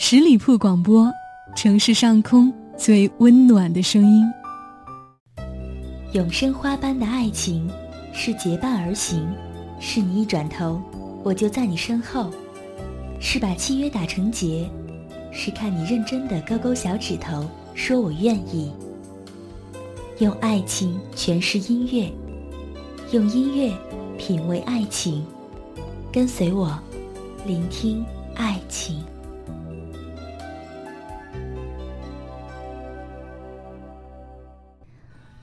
十里铺广播，城市上空最温暖的声音。永生花般的爱情，是结伴而行，是你一转头，我就在你身后，是把契约打成结，是看你认真的勾勾小指头，说我愿意。用爱情诠释音乐，用音乐品味爱情，跟随我，聆听爱情。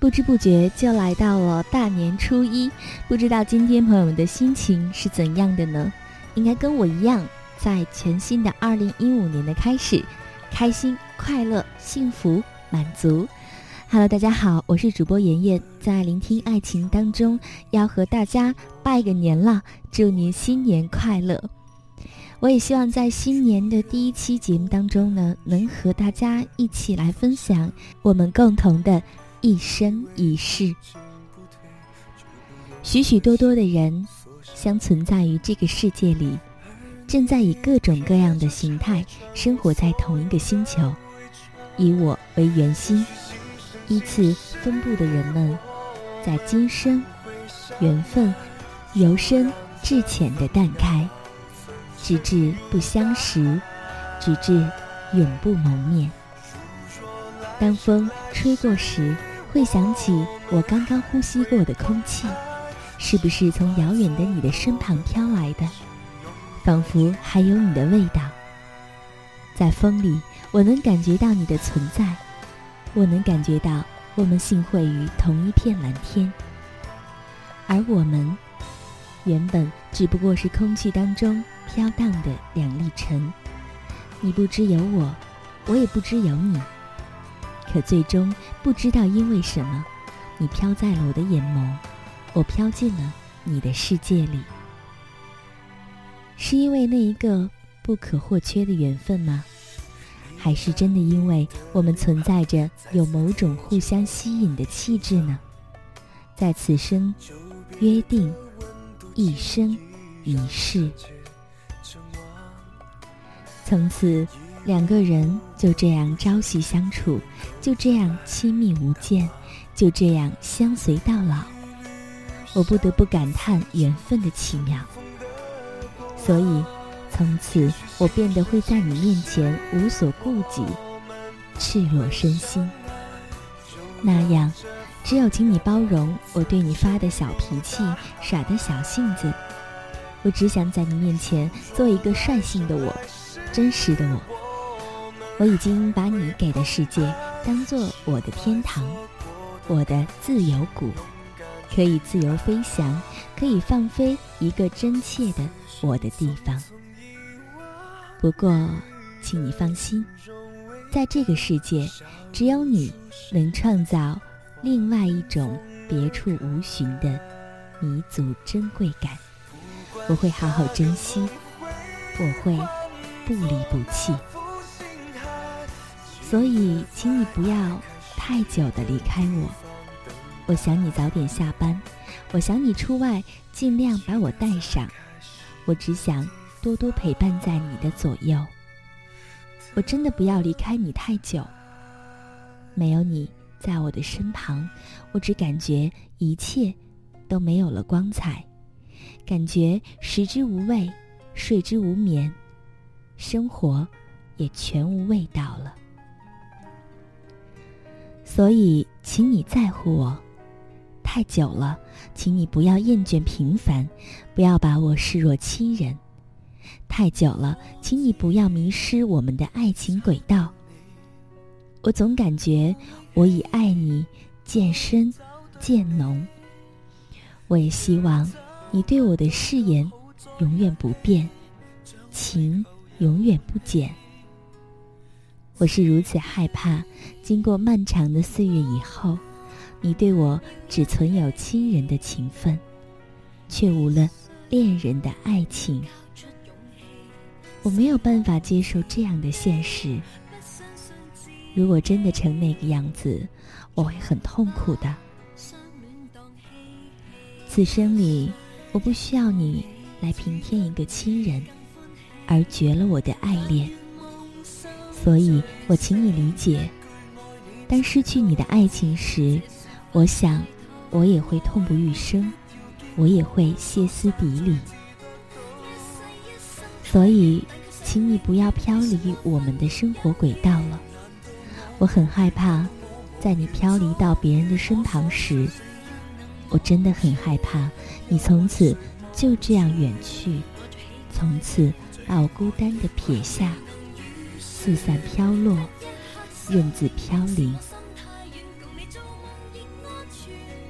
不知不觉就来到了大年初一，不知道今天朋友们的心情是怎样的呢？应该跟我一样，在全新的二零一五年的开始，开心、快乐、幸福、满足。Hello，大家好，我是主播妍妍，在聆听爱情当中，要和大家拜个年了，祝您新年快乐！我也希望在新年的第一期节目当中呢，能和大家一起来分享我们共同的。一生一世，许许多多的人相存在于这个世界里，正在以各种各样的形态生活在同一个星球。以我为圆心，依次分布的人们，在今生缘分由深至浅的淡开，直至不相识，直至永不谋面。当风吹过时。会想起我刚刚呼吸过的空气，是不是从遥远的你的身旁飘来的？仿佛还有你的味道。在风里，我能感觉到你的存在，我能感觉到我们幸会于同一片蓝天。而我们，原本只不过是空气当中飘荡的两粒尘。你不知有我，我也不知有你。可最终不知道因为什么，你飘在了我的眼眸，我飘进了你的世界里。是因为那一个不可或缺的缘分吗？还是真的因为我们存在着有某种互相吸引的气质呢？在此生约定一生一世，从此。两个人就这样朝夕相处，就这样亲密无间，就这样相随到老。我不得不感叹缘分的奇妙。所以，从此我变得会在你面前无所顾忌，赤裸身心。那样，只有请你包容我对你发的小脾气、耍的小性子。我只想在你面前做一个率性的我，真实的我。我已经把你给的世界当做我的天堂，我的自由谷，可以自由飞翔，可以放飞一个真切的我的地方。不过，请你放心，在这个世界，只有你能创造另外一种别处无寻的弥足珍贵感。我会好好珍惜，我会不离不弃。所以，请你不要太久的离开我。我想你早点下班，我想你出外尽量把我带上。我只想多多陪伴在你的左右。我真的不要离开你太久。没有你在我的身旁，我只感觉一切都没有了光彩，感觉食之无味，睡之无眠，生活也全无味道了。所以，请你在乎我，太久了，请你不要厌倦平凡，不要把我视若亲人。太久了，请你不要迷失我们的爱情轨道。我总感觉我已爱你渐深渐浓。我也希望你对我的誓言永远不变，情永远不减。我是如此害怕，经过漫长的岁月以后，你对我只存有亲人的情分，却无了恋人的爱情。我没有办法接受这样的现实。如果真的成那个样子，我会很痛苦的。此生里，我不需要你来平添一个亲人，而绝了我的爱恋。所以我请你理解，当失去你的爱情时，我想我也会痛不欲生，我也会歇斯底里。所以，请你不要飘离我们的生活轨道了。我很害怕，在你飘离到别人的身旁时，我真的很害怕你从此就这样远去，从此把我孤单的撇下，四散飘落，任自飘零。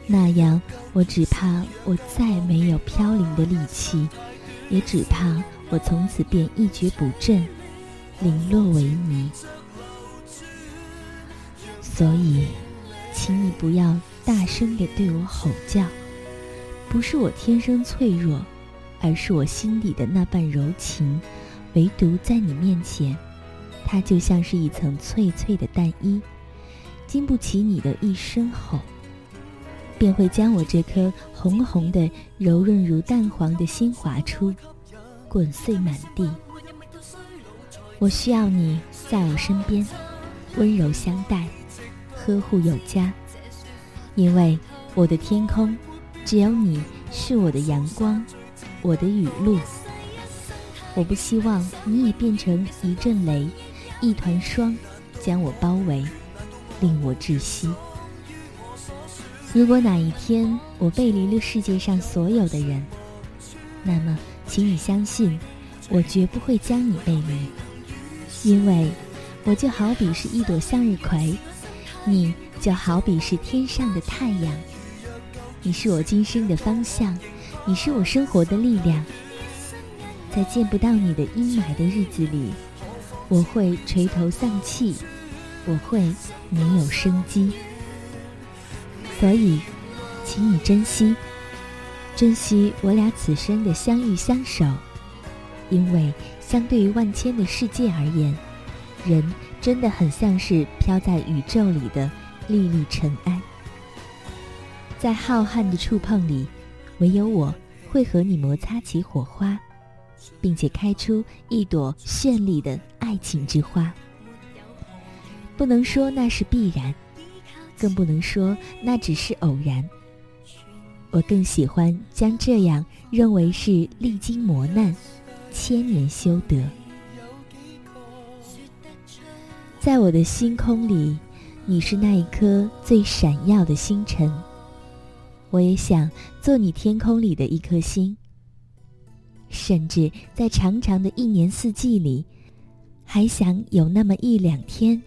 那样，我只怕我再没有飘零的力气，也只怕我从此便一蹶不振，零落为泥。所以，请你不要大声地对我吼叫。不是我天生脆弱，而是我心底的那半柔情，唯独在你面前，它就像是一层脆脆的蛋衣，经不起你的一声吼，便会将我这颗红红的、柔润如蛋黄的心划出，滚碎满地。我需要你在我身边，温柔相待。呵护有加，因为我的天空只有你是我的阳光，我的雨露。我不希望你也变成一阵雷，一团霜，将我包围，令我窒息。如果哪一天我背离了世界上所有的人，那么，请你相信，我绝不会将你背离，因为我就好比是一朵向日葵。你就好比是天上的太阳，你是我今生的方向，你是我生活的力量。在见不到你的阴霾的日子里，我会垂头丧气，我会没有生机。所以，请你珍惜，珍惜我俩此生的相遇相守，因为相对于万千的世界而言，人。真的很像是飘在宇宙里的粒粒尘埃，在浩瀚的触碰里，唯有我会和你摩擦起火花，并且开出一朵绚丽的爱情之花。不能说那是必然，更不能说那只是偶然。我更喜欢将这样认为是历经磨难，千年修得。在我的星空里，你是那一颗最闪耀的星辰。我也想做你天空里的一颗星。甚至在长长的一年四季里，还想有那么一两天，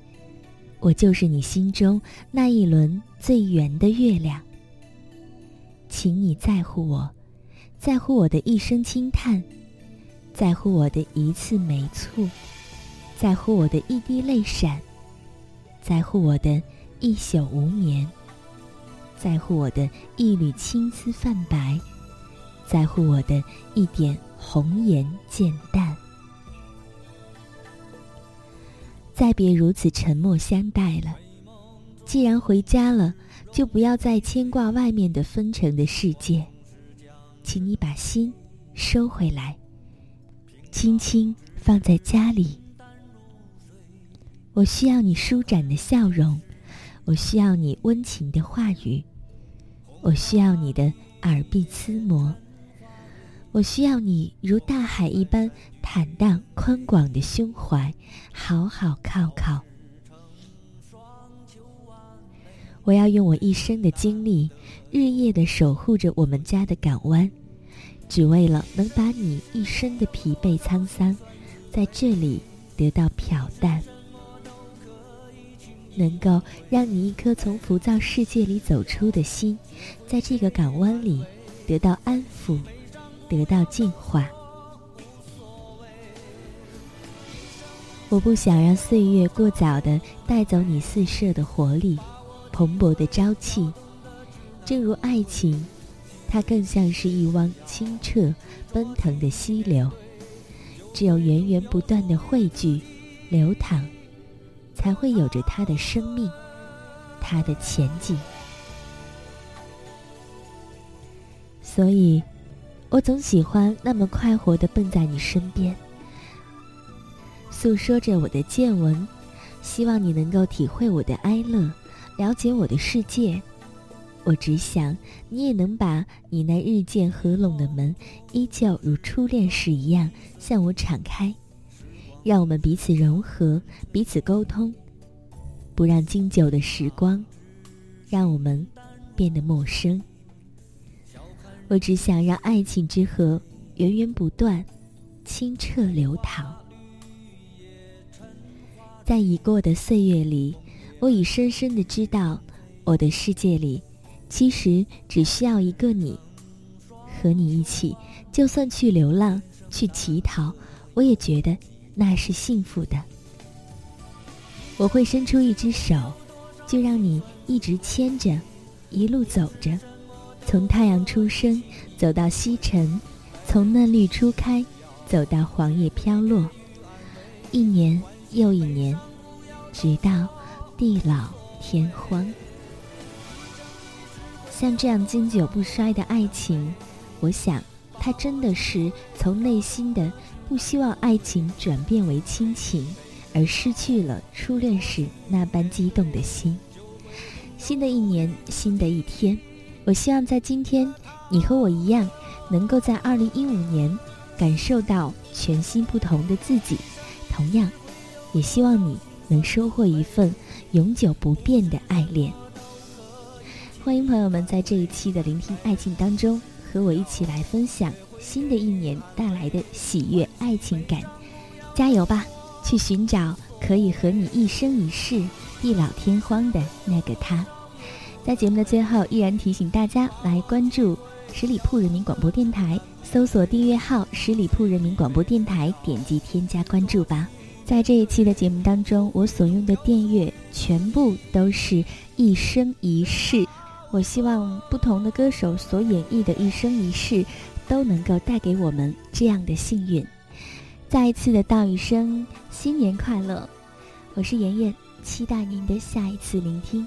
我就是你心中那一轮最圆的月亮。请你在乎我，在乎我的一声轻叹，在乎我的一次眉蹙。在乎我的一滴泪闪，在乎我的一宿无眠，在乎我的一缕青丝泛白，在乎我的一点红颜渐淡。再别如此沉默相待了。既然回家了，就不要再牵挂外面的纷呈的世界。请你把心收回来，轻轻放在家里。我需要你舒展的笑容，我需要你温情的话语，我需要你的耳鬓厮磨，我需要你如大海一般坦荡宽广的胸怀，好好靠靠。我要用我一生的精力，日夜的守护着我们家的港湾，只为了能把你一生的疲惫沧桑，在这里得到漂淡。能够让你一颗从浮躁世界里走出的心，在这个港湾里得到安抚，得到净化。我不想让岁月过早的带走你四射的活力、蓬勃的朝气。正如爱情，它更像是一汪清澈奔腾的溪流，只有源源不断的汇聚、流淌。才会有着它的生命，他的前景。所以，我总喜欢那么快活的奔在你身边，诉说着我的见闻希望你能够体会我的哀乐，了解我的世界。我只想你也能把你那日渐合拢的门，依旧如初恋时一样向我敞开，让我们彼此融合，彼此沟通，不让经久的时光让我们变得陌生。我只想让爱情之河源源不断，清澈流淌。在已过的岁月里，我已深深的知道，我的世界里。其实只需要一个你，和你一起，就算去流浪、去乞讨，我也觉得那是幸福的。我会伸出一只手，就让你一直牵着，一路走着，从太阳出生走到西沉，从嫩绿初开走到黄叶飘落，一年又一年，直到地老天荒。像这样经久不衰的爱情，我想，它真的是从内心的不希望爱情转变为亲情，而失去了初恋时那般激动的心。新的一年，新的一天，我希望在今天，你和我一样，能够在二零一五年感受到全新不同的自己。同样，也希望你能收获一份永久不变的爱恋。欢迎朋友们在这一期的聆听爱情当中，和我一起来分享新的一年带来的喜悦爱情感。加油吧，去寻找可以和你一生一世、地老天荒的那个他。在节目的最后，依然提醒大家来关注十里铺人民广播电台，搜索订阅号“十里铺人民广播电台”，点击添加关注吧。在这一期的节目当中，我所用的电乐全部都是一生一世。我希望不同的歌手所演绎的一生一世，都能够带给我们这样的幸运。再一次的道一声新年快乐！我是妍妍，期待您的下一次聆听。